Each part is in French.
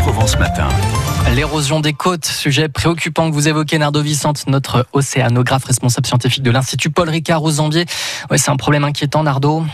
Provence Matin. L'érosion des côtes, sujet préoccupant que vous évoquez, Nardo Vicente, notre océanographe responsable scientifique de l'Institut Paul Ricard aux Zambier. Ouais, c'est un problème inquiétant, Nardo.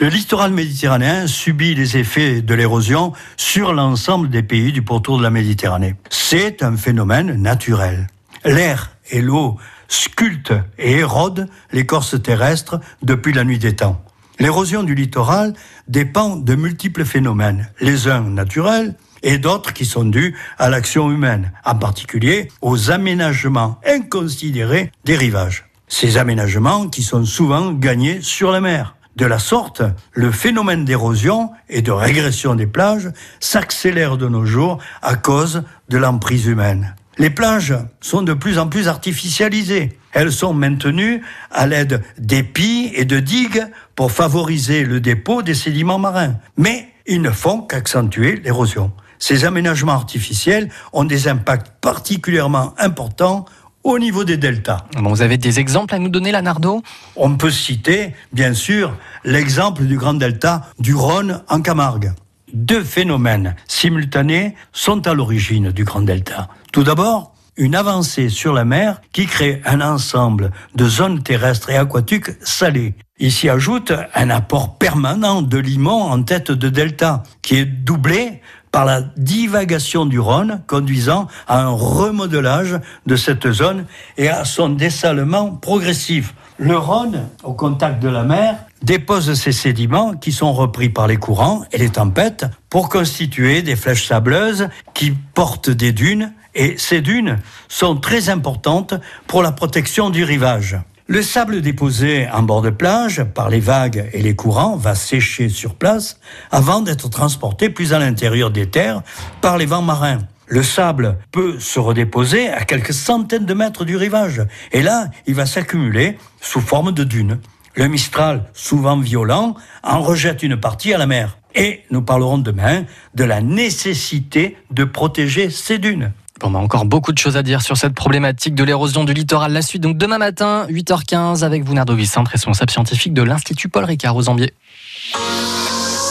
Le littoral méditerranéen subit les effets de l'érosion sur l'ensemble des pays du pourtour de la Méditerranée. C'est un phénomène naturel. L'air et l'eau sculptent et érodent l'écorce terrestre depuis la nuit des temps. L'érosion du littoral dépend de multiples phénomènes, les uns naturels et d'autres qui sont dus à l'action humaine, en particulier aux aménagements inconsidérés des rivages. Ces aménagements qui sont souvent gagnés sur la mer. De la sorte, le phénomène d'érosion et de régression des plages s'accélère de nos jours à cause de l'emprise humaine. Les plages sont de plus en plus artificialisées. Elles sont maintenues à l'aide d'épis et de digues pour favoriser le dépôt des sédiments marins. Mais ils ne font qu'accentuer l'érosion. Ces aménagements artificiels ont des impacts particulièrement importants au niveau des deltas. vous avez des exemples à nous donner, Lanardo On peut citer, bien sûr, l'exemple du grand delta du Rhône en Camargue. Deux phénomènes simultanés sont à l'origine du grand delta. Tout d'abord, une avancée sur la mer qui crée un ensemble de zones terrestres et aquatiques salées. Il s'y ajoute un apport permanent de limon en tête de delta, qui est doublé par la divagation du Rhône, conduisant à un remodelage de cette zone et à son dessalement progressif. Le Rhône, au contact de la mer, dépose ces sédiments qui sont repris par les courants et les tempêtes pour constituer des flèches sableuses qui portent des dunes et ces dunes sont très importantes pour la protection du rivage. Le sable déposé en bord de plage par les vagues et les courants va sécher sur place avant d'être transporté plus à l'intérieur des terres par les vents marins. Le sable peut se redéposer à quelques centaines de mètres du rivage et là, il va s'accumuler sous forme de dunes. Le Mistral, souvent violent, en rejette une partie à la mer. Et nous parlerons demain de la nécessité de protéger ces dunes. Bon, bah encore beaucoup de choses à dire sur cette problématique de l'érosion du littoral. La suite, donc demain matin, 8h15, avec vous, Nardo Vicente, responsable scientifique de l'Institut Paul Ricard aux Zambier.